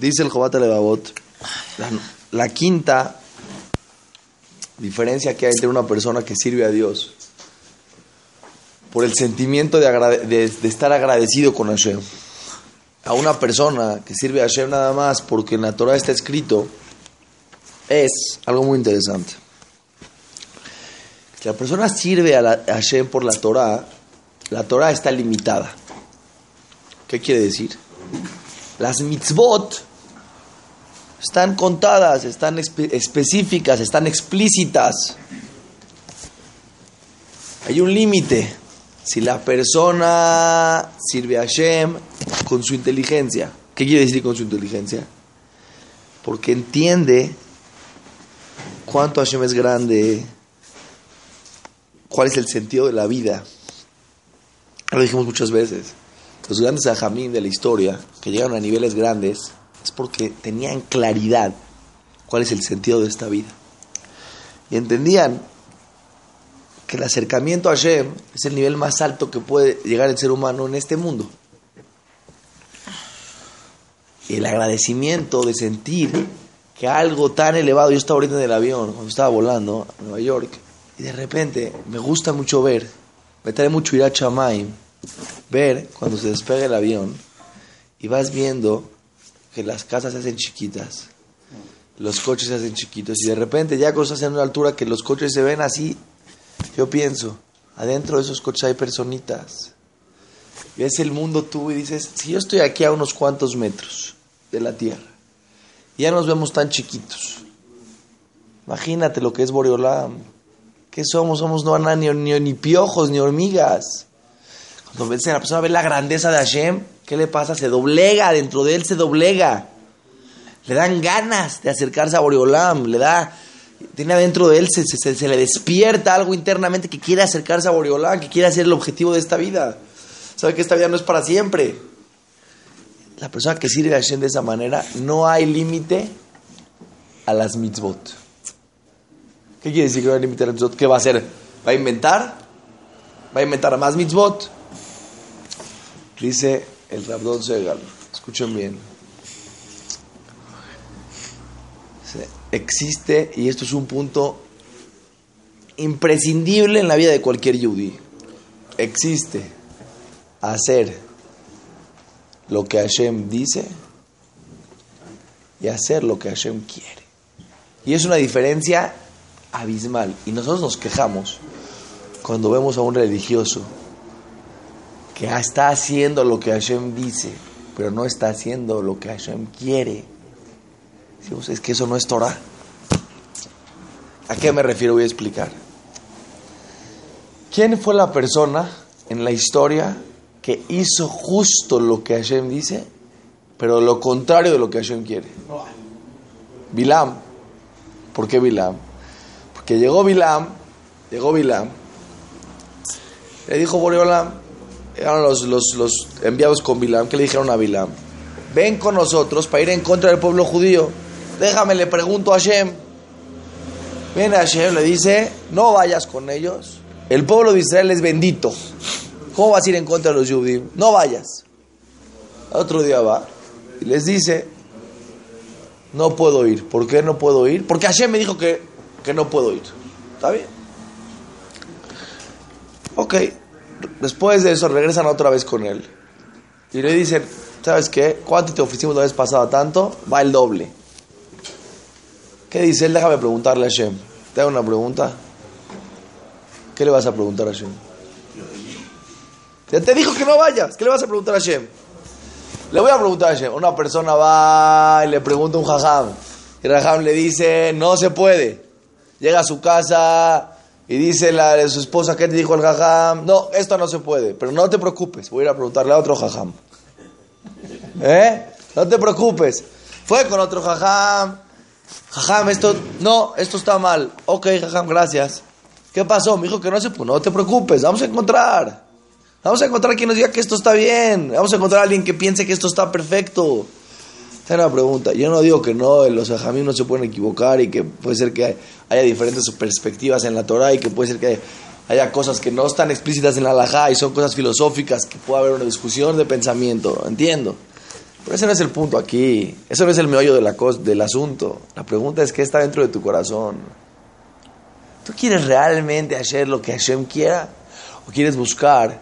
Dice el Jobat Levavot, la, quinta diferencia que hay entre una persona que sirve a Dios por el sentimiento de, estar agradecido con Hashem. A una persona que sirve a Hashem nada más porque en la Torah está escrito, es algo muy interesante. Si la persona sirve a, a Hashem por la Torah, la Torah está limitada. ¿Qué quiere decir? Las mitzvot están contadas, están espe- específicas, están explícitas. Hay un límite. Si la persona sirve a Hashem con su inteligencia, ¿qué quiere decir con su inteligencia? Porque entiende cuánto Hashem es grande, cuál es el sentido de la vida. Lo dijimos muchas veces. Los grandes ajamín de la historia, que llegaron a niveles grandes, es porque tenían claridad cuál es el sentido de esta vida. Y entendían que el acercamiento a Hashem es el nivel más alto que puede llegar el ser humano en este mundo. Y el agradecimiento de sentir que algo tan elevado, yo estaba ahorita en el avión, cuando estaba volando a Nueva York, y de repente me gusta mucho ver, me trae mucho ir a Chamaim, ver cuando se despega el avión y vas viendo que las casas se hacen chiquitas, los coches se hacen chiquitos, y de repente ya estás en una altura que los coches se ven así, yo pienso, adentro de esos coches hay personitas. Ves el mundo tú y dices, si yo estoy aquí a unos cuantos metros de la tierra, ya nos vemos tan chiquitos. Imagínate lo que es Boreolam. ¿Qué somos? Somos no ni, ni, ni piojos, ni hormigas. Cuando ves a la persona ve la grandeza de Hashem, ¿qué le pasa? Se doblega, dentro de él se doblega. Le dan ganas de acercarse a Boreolam, le da, tiene adentro de él, se, se- se le despierta algo internamente que quiere acercarse a Boreolam, que quiere ser el objetivo de esta vida. Sabe que esta vida no es para siempre. La persona que sirve a Hashem de esa manera, no hay límite a las mitzvot. ¿Qué quiere decir que no hay límite a las mitzvot? ¿Qué va a hacer? ¿Va a inventar? ¿Va a inventar más mitzvot? Dice el Rabdon Segal. Escuchen bien. Existe, y esto es un punto imprescindible en la vida de cualquier yudí. Existe hacer lo que Hashem dice y hacer lo que Hashem quiere. Y es una diferencia abismal. Y nosotros nos quejamos cuando vemos a un religioso que está haciendo lo que Hashem dice, pero no está haciendo lo que Hashem quiere. Decimos, es que eso no es Torah. ¿A qué me refiero? Voy a explicar. ¿Quién fue la persona en la historia que hizo justo lo que Hashem dice, pero lo contrario de lo que Hashem quiere? Bilam. ¿Por qué Bilam? Porque llegó Bilam, llegó Bilam, le dijo Boreolam, eran los, los, los enviados con Bilam, que le dijeron a Bilam, ven con nosotros para ir en contra del pueblo judío, déjame, le pregunto a Hashem. Viene Hashem, le dice, no vayas con ellos, el pueblo de Israel es bendito, ¿cómo vas a ir en contra de los judíos? No vayas. Otro día va y les dice, no puedo ir. ¿Por qué no puedo ir? Porque Hashem me dijo que, que no puedo ir. ¿Está bien? Ok. Después de eso regresan otra vez con él. Y le dicen, ¿sabes qué? ¿Cuánto te ofrecimos la vez pasada? Tanto, va el doble. ¿Qué dice él? Déjame preguntarle a Hashem. ¿Te hago una pregunta? ¿Qué le vas a preguntar a Hashem? Ya te dijo que no vayas. ¿Qué le vas a preguntar a Hashem? Le voy a preguntar a Hashem. Una persona va y le pregunta a un jajam. Y el le dice, no se puede. Llega a su casa y dice la de su esposa, ¿qué te dijo el jajam? No, esto no se puede. Pero no te preocupes. Voy a ir a preguntarle a otro jajam. ¿Eh? No te preocupes. Fue con otro jajam. Jajam, esto, no, esto está mal. Ok, jajam, gracias. ¿Qué pasó? Me dijo que no se puede. No te preocupes, vamos a encontrar. Vamos a encontrar quien nos diga que esto está bien. Vamos a encontrar a alguien que piense que esto está perfecto. Una pregunta. Yo no digo que no, los ajamim no se pueden equivocar y que puede ser que haya diferentes perspectivas en la Torah y que puede ser que haya cosas que no están explícitas en la halajá y son cosas filosóficas, que puede haber una discusión de pensamiento. Entiendo. Pero ese no es el punto aquí. Eso no es el meollo de la del asunto. La pregunta es qué está dentro de tu corazón. ¿Tú quieres realmente hacer lo que Hashem quiera? ¿O quieres buscar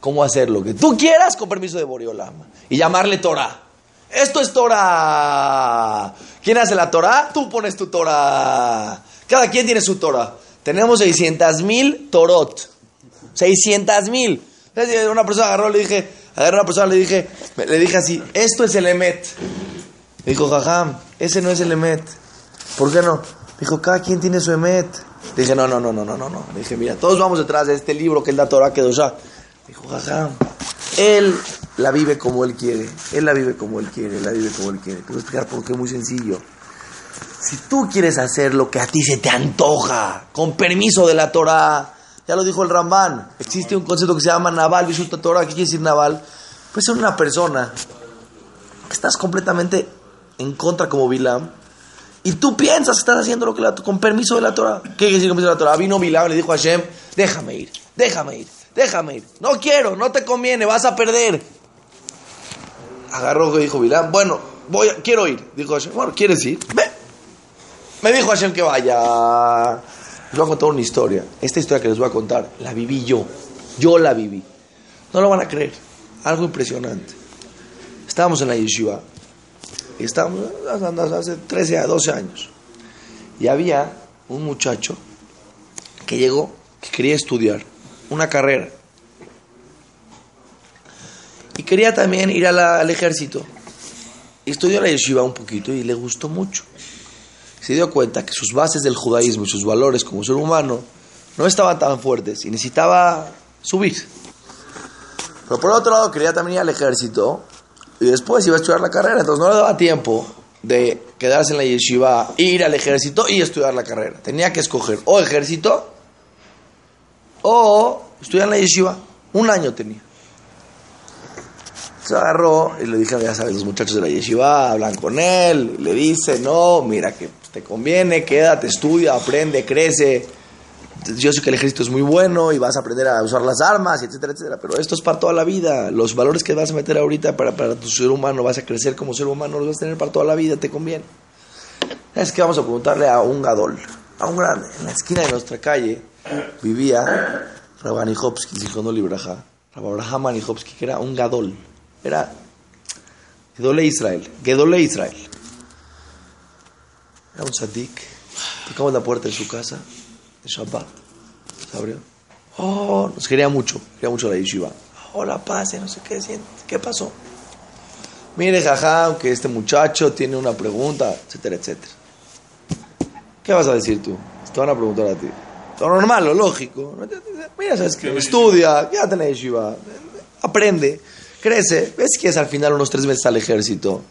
cómo hacer lo que tú quieras con permiso de Boriolama? Y llamarle Torah. Esto es Torah. ¿Quién hace la Torah? Tú pones tu Torah. Cada quien tiene su Torah. Tenemos 600 mil Torot. 600 mil. Una persona agarró, le dije, agarró una persona, le dije, le dije así, esto es el Emet. dijo, jajam, ese no es el Emet. ¿Por qué no? Dijo, cada quien tiene su Emet. dije, no, no, no, no, no, no, no. dije, mira, todos vamos detrás de este libro que es la Torah que ya. Dijo, jajam, él la vive como él quiere. Él la vive como él quiere, la vive como él quiere. Te voy a explicar por qué, muy sencillo. Si tú quieres hacer lo que a ti se te antoja, con permiso de la Torah, ya lo dijo el Ramban, existe un concepto que se llama Naval, Vishuta Torah, ¿qué quiere decir Naval? Pues ser una persona que estás completamente en contra como Bilam, y tú piensas que estás haciendo lo que la, con permiso de la Torah. ¿Qué quiere decir con permiso de la Torah? Vino Bilam y le dijo a Hashem, déjame ir, déjame ir, déjame ir. No quiero, no te conviene, vas a perder. Agarró y dijo Bilam, bueno, voy, quiero ir. Dijo Hashem, bueno, ¿quieres ir? Ve. Me dijo Hashem que vaya. Les voy a contar una historia. Esta historia que les voy a contar, la viví yo. Yo la viví. No lo van a creer. Algo impresionante. Estábamos en la yeshiva. Y estábamos hace 13 a 12 años. Y había un muchacho que llegó, que quería estudiar una carrera. Y quería también ir al ejército. Estudió la yeshiva un poquito y le gustó mucho se dio cuenta que sus bases del judaísmo y sus valores como ser humano no estaban tan fuertes y necesitaba subir. Pero por otro lado quería también ir al ejército y después iba a estudiar la carrera, entonces no le daba tiempo de quedarse en la yeshiva, ir al ejército y estudiar la carrera. Tenía que escoger o ejército o estudiar en la yeshiva. Un año tenía. Se agarró y le dije, ya sabes, los muchachos de la yeshiva hablan con él, le dice, no, mira que te conviene, quédate, estudia, aprende, crece. Yo sé que el ejército es muy bueno y vas a aprender a usar las armas, etcétera, etcétera, pero esto es para toda la vida. Los valores que vas a meter ahorita para, para tu ser humano, vas a crecer como ser humano, los vas a tener para toda la vida, te conviene. Es que vamos a preguntarle a un gadol, a un grande, en la esquina de nuestra calle vivía Rabanijovsky, hijo no libraja, que era un gadol, era Gedole Israel, Gedole Israel. Era un sadik. Tocamos la puerta de su casa, de Shabbat. Se abrió. Oh, nos quería mucho. Quería mucho la yeshiva. Hola, pase, no sé qué siente. ¿Qué pasó? Mire, jaja, que este muchacho tiene una pregunta, etcétera, etcétera. ¿Qué vas a decir tú? Te van a preguntar a ti. Lo normal, lo lógico. Mira, sabes que estudia, quédate en la yeshiva, aprende, crece. Ves que es al final unos tres meses al ejército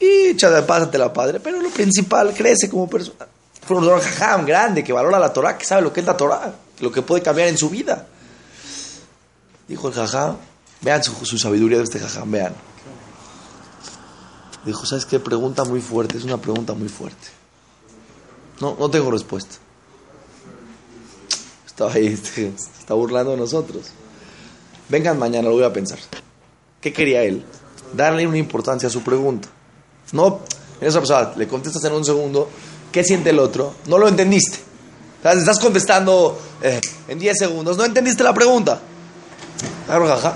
y pásate la padre, pero lo principal, crece como persona. Fue un jajam grande que valora la Torah, que sabe lo que es la Torah, lo que puede cambiar en su vida. Dijo el jajam, vean su, sabiduría de este jajam, vean. Dijo, ¿sabes qué? Pregunta muy fuerte, es una pregunta muy fuerte. No, no tengo respuesta. Estaba ahí, está burlando de nosotros. Vengan mañana, lo voy a pensar. ¿Qué quería él? Darle una importancia a su pregunta. No, esa persona le contestas en un segundo, ¿qué siente el otro? No lo entendiste. Estás contestando eh, en 10 segundos, no entendiste la pregunta.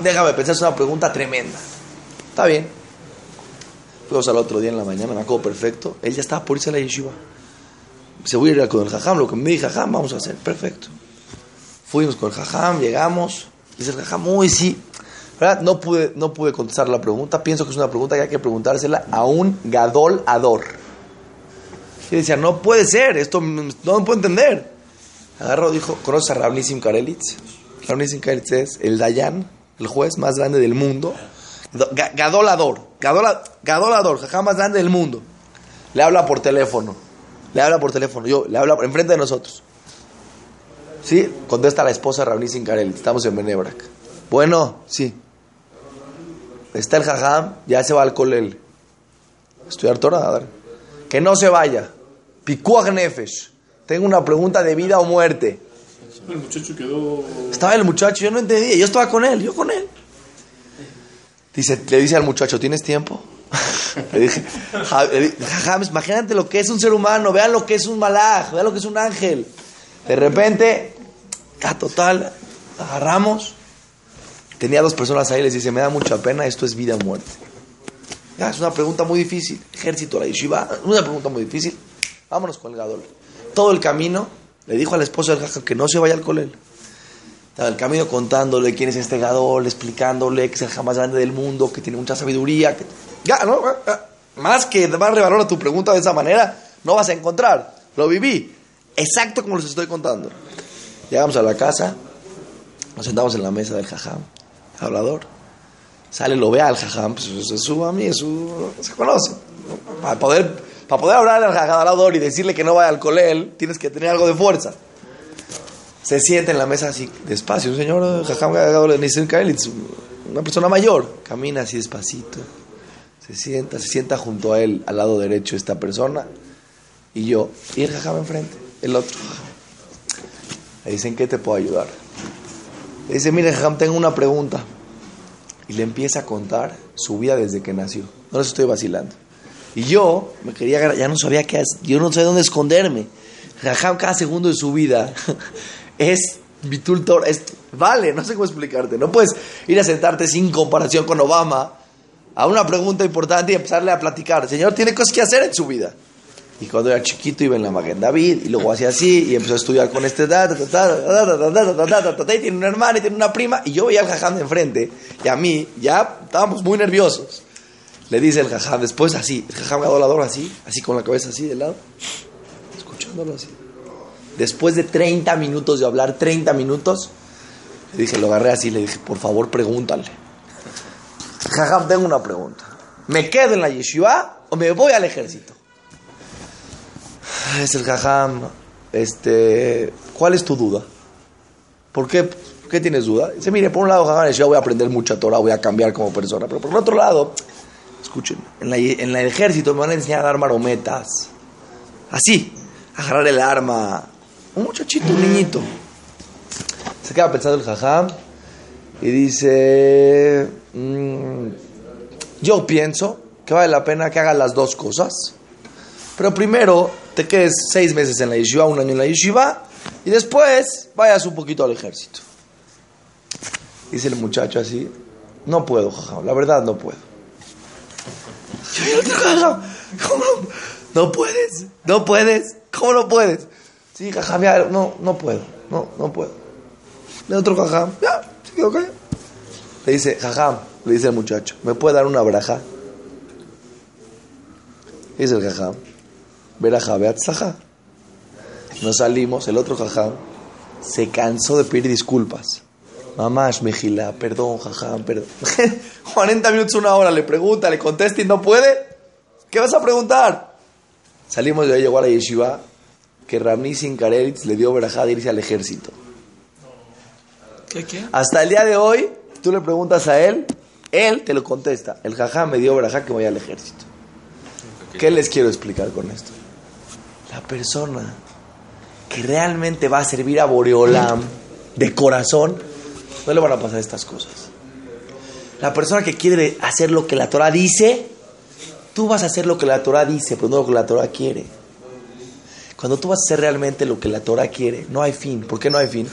Déjame pensar, es una pregunta tremenda. Está bien. Fuimos al otro día en la mañana, me acuerdo perfecto. Él ya estaba por irse a la yeshiva. Se voy a ir con el jajam, lo que me dijo jajam, vamos a hacer. Perfecto. Fuimos con el jajam, llegamos. Dice el jajam, uy, sí, no pude, no pude contestar la pregunta. Pienso que es una pregunta que hay que preguntársela a un gadol ador. Y decía, no puede ser, esto no me puedo entender. Agarró, dijo, ¿conoces a Ravnissim Karelitz? Ravnissim Karelitz es el Dayan, el juez más grande del mundo. Gadolador, gadolador, jajá más grande del mundo. Le habla por teléfono. Le habla por teléfono. Yo, le habla enfrente de nosotros. ¿Sí? Contesta la esposa Ravnissim Karelitz. Estamos en Benebrak. Bueno, sí. Está el jajam, ya se va al colel. Estudiar Torah, a ver. Que no se vaya. Pikuach nefesh. Tengo una pregunta de vida o muerte. El muchacho quedó... Estaba el muchacho, yo no entendía. Yo estaba con él, yo con él. Dice, le dice al muchacho, ¿tienes tiempo? le dije, Jajam, imagínate lo que es un ser humano, vean lo que es un malaj, vean lo que es un ángel. De repente, a total, agarramos. Tenía dos personas ahí, les dice, me da mucha pena, esto es vida o muerte. Ya, es una pregunta muy difícil. Ejército, la yeshiva, una pregunta muy difícil. Vámonos con el gadol. Todo el camino le dijo al esposo del jajam que no se vaya al colel. Estaba el camino contándole quién es este gadol, explicándole que es el jajam más grande del mundo, que tiene mucha sabiduría. Que... Ya, ¿no? Más que darle valor a tu pregunta de esa manera, no vas a encontrar. Lo viví. Exacto como les estoy contando. Llegamos a la casa, nos sentamos en la mesa del jajam, hablador. Sale, lo ve al jajam, pues es su amigo, su, se conoce. Para poder, para poder hablar al hablador y decirle que no vaya al colel, tienes que tener algo de fuerza. Se sienta en la mesa así, despacio. Un señor, jajam, una persona mayor, camina así despacito. Se sienta, se sienta junto a él, al lado derecho, esta persona, y yo, y el jajam enfrente, el otro. Le dicen, ¿qué te puedo ayudar? Le dice, mire, jajam, tengo una pregunta. Y le empieza a contar su vida desde que nació. No les estoy vacilando. Y yo me quería ya no sabía qué hacer, yo no sabía dónde esconderme. Jajam, cada segundo de su vida es bitultor, es, vale, no sé cómo explicarte. No puedes ir a sentarte sin comparación con Obama a una pregunta importante y empezarle a platicar. El Señor tiene cosas que hacer en su vida. Y cuando era chiquito iba en la Maguen David y luego hacía así y empezó a estudiar con este y tiene una hermana y tiene una prima y yo veía al jajam de enfrente y a mí ya estábamos muy nerviosos. Le dice el jajam después así, el jajam adorador así, así con la cabeza así de lado, escuchándolo así. Después de 30 minutos de hablar, 30 minutos, le dije, lo agarré así, le dije, por favor pregúntale. Jajam, tengo una pregunta. ¿Me quedo en la yeshiva o me voy al ejército? Es el jajam. Este, ¿Cuál es tu duda? ¿Por qué, qué tienes duda? Dice, mire, por un lado, jajam, yo voy a aprender mucha Torah, voy a cambiar como persona. Pero por otro lado, escuchen, en, la, en el ejército me van a enseñar a dar marometas. Así, agarrar el arma. Un muchachito, un niñito. Se queda pensando el jajam y dice, mm, yo pienso que vale la pena que hagas las dos cosas. Pero primero te quedes seis meses en la yeshiva, un año en la yeshiva, y después vayas un poquito al ejército. Dice el muchacho así, no puedo, jaja, la verdad no puedo. ¿Cómo no? ¿No puedes? ¿No puedes? ¿Cómo no puedes? Sí, jaja, no, no puedo, no, no puedo. Le otro jajam, ya. Le dice, jajam, le dice el muchacho, ¿me puede dar una braja? Dice el jajam. Nos salimos, el otro jajam se cansó de pedir disculpas. Mamás, Mejila, perdón, jajam, perdón. 40 minutos, una hora, le pregunta, le contesta y no puede. ¿Qué vas a preguntar? Salimos de ahí, llegó a la yeshiva, que Sin Kareritz le dio verajá de irse al ejército. ¿Qué, qué? Hasta el día de hoy, tú le preguntas a él, él te lo contesta. El jajam me dio verajá que voy al ejército. ¿Qué les quiero explicar con esto? La persona que realmente va a servir a Boreolam de corazón, no le van a pasar estas cosas. La persona que quiere hacer lo que la Torah dice, tú vas a hacer lo que la Torah dice, pero no lo que la Torah quiere. Cuando tú vas a hacer realmente lo que la Torah quiere, no hay fin. ¿Por qué no hay fin?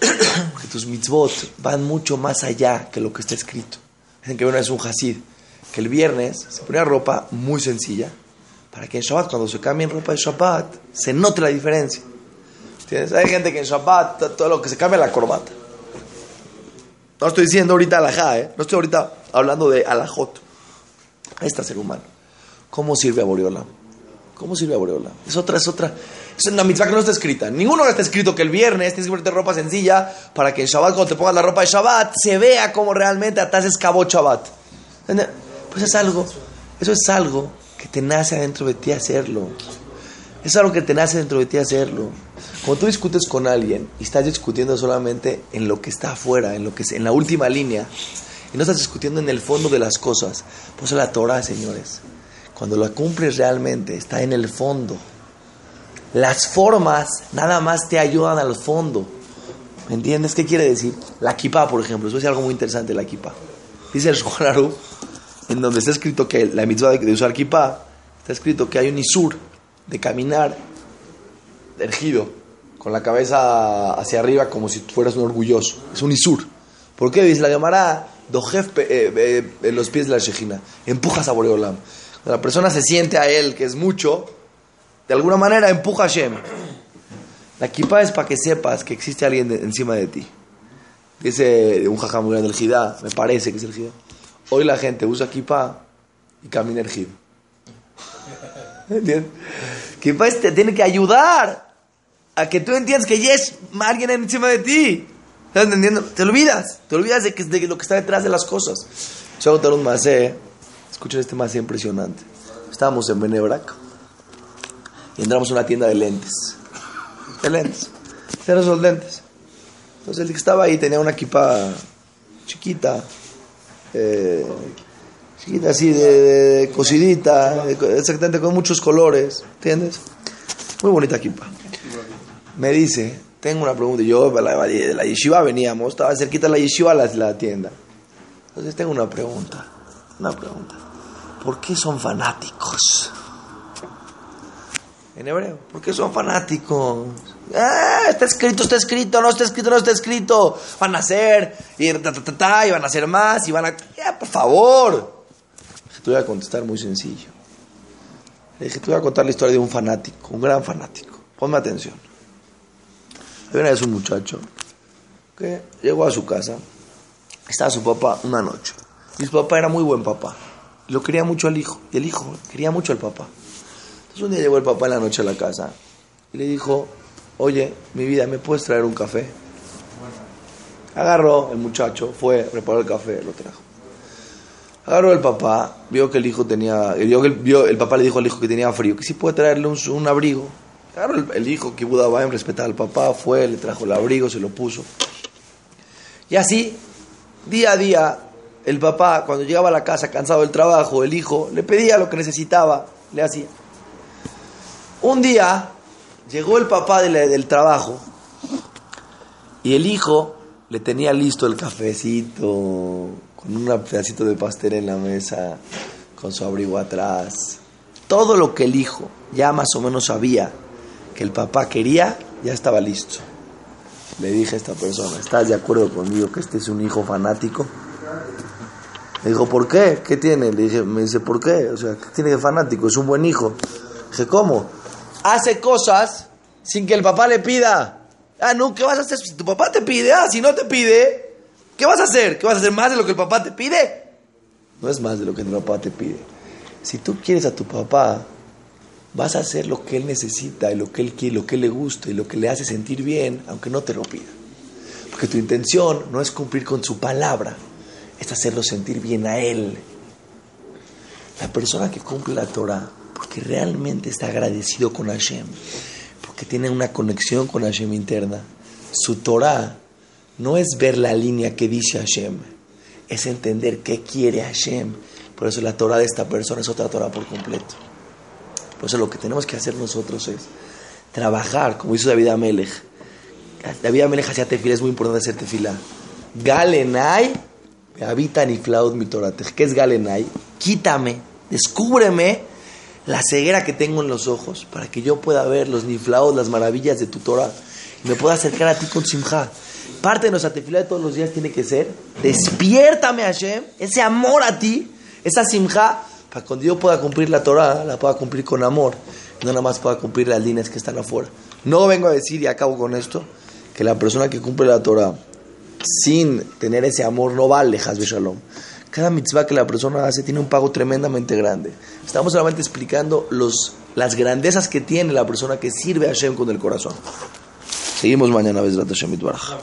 Porque tus mitzvot van mucho más allá que lo que está escrito. Dicen que uno es un hasid, que el viernes se ponía ropa muy sencilla, para que en Shabbat, cuando se cambie en ropa de Shabbat, se note la diferencia. ¿Tienes? Hay gente que en Shabbat todo lo que se cambia la corbata. No estoy diciendo ahorita alajá, ¿eh? no estoy ahorita hablando de alajot. Ahí está ser humano. ¿Cómo sirve a Boreola? ¿Cómo sirve a Boreola? Es otra, es otra. Es una mitzvah que no está escrita. Ninguno está escrito que el viernes tienes que ponerte ropa sencilla para que en Shabbat, cuando te pongas la ropa de Shabbat, se vea cómo realmente atas escabó Shabbat. Pues es algo, eso es algo que te nace adentro de ti hacerlo. Es algo que te nace dentro de ti hacerlo. Cuando tú discutes con alguien y estás discutiendo solamente en lo que está afuera, en lo que en la última línea, y no estás discutiendo en el fondo de las cosas, pues la Torah, señores, cuando la cumples realmente, está en el fondo. Las formas nada más te ayudan al fondo. ¿Me entiendes? ¿Qué quiere decir? La kippah, por ejemplo, eso es algo muy interesante, la kippah. Dice el Shulchan en donde está escrito que la mitzvah de, usar kippah, está escrito que hay un isur de caminar ergido, con la cabeza hacia arriba como si fueras un orgulloso. Es un isur. ¿Por qué? Dice la llamará dojef eh, eh, en los pies de la shejina. Empujas a Boreolam. Cuando la persona se siente a él, que es mucho, de alguna manera empuja a Hashem. La kippah es para que sepas que existe alguien encima de ti. Dice un jajam muy grande, el Jidá, me parece que es el Jidá. Hoy la gente usa kippah y camina ergido. ¿Entiendes? Kippah es- te tiene que ayudar a que tú entiendas que ya es alguien encima de ti. ¿Estás entendiendo? Te olvidas. Te olvidas de, que, de lo que está detrás de las cosas. Yo voy a contar un masé. Escuchen este masé impresionante. Estábamos en Benebrak y entramos a una tienda de lentes. De lentes. De esos lentes. Entonces el que estaba ahí tenía una equipa chiquita. Eh, así, de, de- de cosidita. de co- exactamente con muchos colores. ¿Entiendes? Muy bonita equipa. Me dice, tengo una pregunta. Yo de la, de yeshiva veníamos, estaba cerquita de la yeshiva la, la tienda. Entonces tengo una pregunta. Una pregunta. ¿Por qué son fanáticos? En hebreo. ¿Por qué son fanáticos? Ah, está escrito, está escrito, no está escrito, no está escrito. Van a hacer, y ta, ta, ta, y van a hacer más, y van a... Ya, por favor. Te voy a contestar muy sencillo. Le dije, te voy a contar la historia de un fanático, un gran fanático. Ponme atención. Había una vez un muchacho que llegó a su casa. Estaba su papá una noche. Y su papá era muy buen papá. Lo quería mucho al hijo. Y el hijo quería mucho al papá. Entonces un día llegó el papá en la noche a la casa y le dijo, oye, mi vida, ¿me puedes traer un café? Agarró el muchacho, fue, preparó el café, lo trajo. Agarró el papá, vio que el hijo tenía, vio que el, vio- el papá le dijo al hijo que tenía frío, que sí puede traerle un, abrigo. Agarró el, hijo, que Buda Baem respetaba al papá, fue, le trajo el abrigo, se lo puso. Y así, día a día, el papá, cuando llegaba a la casa cansado del trabajo, el hijo le pedía lo que necesitaba, le hacía. Un día llegó el papá del trabajo y el hijo le tenía listo el cafecito con un pedacito de pastel en la mesa, con su abrigo atrás. Todo lo que el hijo ya más o menos sabía que el papá quería, ya estaba listo. Le dije a esta persona, ¿estás de acuerdo conmigo que este es un hijo fanático? Me dijo, ¿por qué? ¿Qué tiene? Le dije, me dice, ¿por qué? O sea, ¿qué tiene de fanático? Es un buen hijo. dije, ¿cómo? Hace cosas sin que el papá le pida. Ah, no, ¿qué vas a hacer? Si tu papá te pide, ah, si no te pide, ¿qué vas a hacer? ¿Qué vas a hacer más de lo que el papá te pide? No es más de lo que el papá te pide. Si tú quieres a tu papá, vas a hacer lo que él necesita y lo que él quiere, lo que le gusta y lo que le hace sentir bien, aunque no te lo pida. Porque tu intención no es cumplir con su palabra, es hacerlo sentir bien a él. La persona que cumple la Torah, porque realmente está agradecido con Hashem, porque tiene una conexión con Hashem interna, su Torah no es ver la línea que dice Hashem, es entender qué quiere Hashem. Por eso la Torah de esta persona es otra Torah por completo. Por eso lo que tenemos que hacer nosotros es trabajar, como hizo David Amelech. David Amelech hacía tefila, es muy importante hacer tefila. Galenai, habita ni flaud mi Torah. ¿Qué es Galenai? Quítame, descúbreme la ceguera que tengo en los ojos para que yo pueda ver los niflaos, las maravillas de tu Torah y me pueda acercar a ti con simja. Parte de nuestra tefila de todos los días tiene que ser despiértame Hashem, ese amor a ti, esa simja, para que cuando yo pueda cumplir la Torah, la pueda cumplir con amor, no nada más pueda cumplir las líneas que están afuera. No vengo a decir y acabo con esto que la persona que cumple la Torah sin tener ese amor no vale, Hazbe Shalom. Cada mitzvah que la persona hace tiene un pago tremendamente grande. Estamos solamente explicando los, las grandezas que tiene la persona que sirve a Hashem con el corazón. Seguimos mañana, Bezrat Hashem Itbaraj.